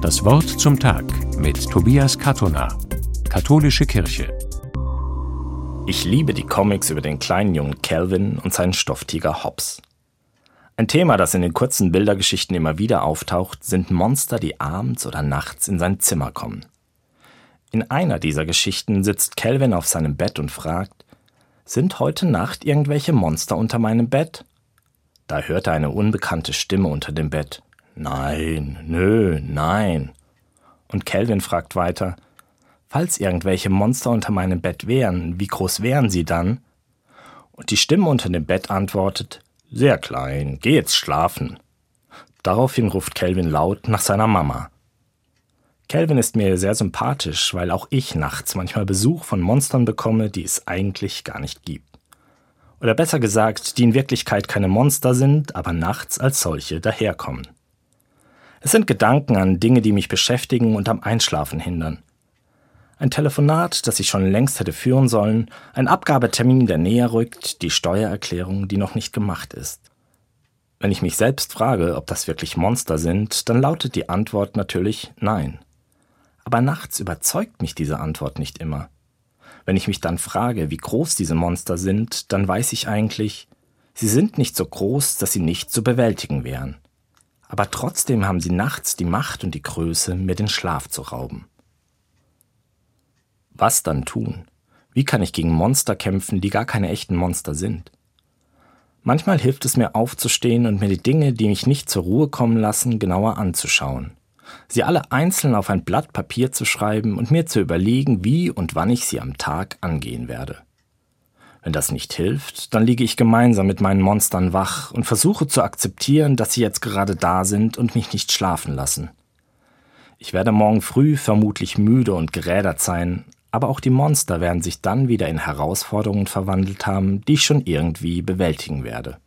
Das Wort zum Tag mit Tobias Katona, Katholische Kirche. Ich liebe die Comics über den kleinen Jungen Calvin und seinen Stofftiger Hobbs. Ein Thema, das in den kurzen Bildergeschichten immer wieder auftaucht, sind Monster, die abends oder nachts in sein Zimmer kommen. In einer dieser Geschichten sitzt Calvin auf seinem Bett und fragt, sind heute Nacht irgendwelche Monster unter meinem Bett? Da hört er eine unbekannte Stimme unter dem Bett. Nein, nö, nein. Und Calvin fragt weiter, falls irgendwelche Monster unter meinem Bett wären, wie groß wären sie dann? Und die Stimme unter dem Bett antwortet, sehr klein, geh jetzt schlafen. Daraufhin ruft Calvin laut nach seiner Mama. Calvin ist mir sehr sympathisch, weil auch ich nachts manchmal Besuch von Monstern bekomme, die es eigentlich gar nicht gibt. Oder besser gesagt, die in Wirklichkeit keine Monster sind, aber nachts als solche daherkommen. Es sind Gedanken an Dinge, die mich beschäftigen und am Einschlafen hindern. Ein Telefonat, das ich schon längst hätte führen sollen, ein Abgabetermin, der näher rückt, die Steuererklärung, die noch nicht gemacht ist. Wenn ich mich selbst frage, ob das wirklich Monster sind, dann lautet die Antwort natürlich nein. Aber nachts überzeugt mich diese Antwort nicht immer. Wenn ich mich dann frage, wie groß diese Monster sind, dann weiß ich eigentlich, sie sind nicht so groß, dass sie nicht zu bewältigen wären aber trotzdem haben sie nachts die Macht und die Größe, mir den Schlaf zu rauben. Was dann tun? Wie kann ich gegen Monster kämpfen, die gar keine echten Monster sind? Manchmal hilft es mir aufzustehen und mir die Dinge, die mich nicht zur Ruhe kommen lassen, genauer anzuschauen. Sie alle einzeln auf ein Blatt Papier zu schreiben und mir zu überlegen, wie und wann ich sie am Tag angehen werde. Wenn das nicht hilft, dann liege ich gemeinsam mit meinen Monstern wach und versuche zu akzeptieren, dass sie jetzt gerade da sind und mich nicht schlafen lassen. Ich werde morgen früh vermutlich müde und gerädert sein, aber auch die Monster werden sich dann wieder in Herausforderungen verwandelt haben, die ich schon irgendwie bewältigen werde.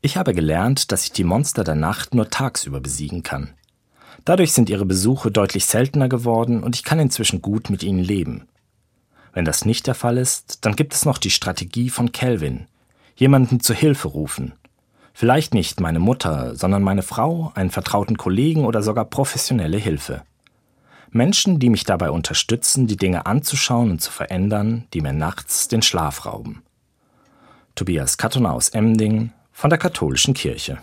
Ich habe gelernt, dass ich die Monster der Nacht nur tagsüber besiegen kann. Dadurch sind ihre Besuche deutlich seltener geworden und ich kann inzwischen gut mit ihnen leben. Wenn das nicht der Fall ist, dann gibt es noch die Strategie von Kelvin. Jemanden zu Hilfe rufen. Vielleicht nicht meine Mutter, sondern meine Frau, einen vertrauten Kollegen oder sogar professionelle Hilfe. Menschen, die mich dabei unterstützen, die Dinge anzuschauen und zu verändern, die mir nachts den Schlaf rauben. Tobias Kattona aus Emding von der Katholischen Kirche.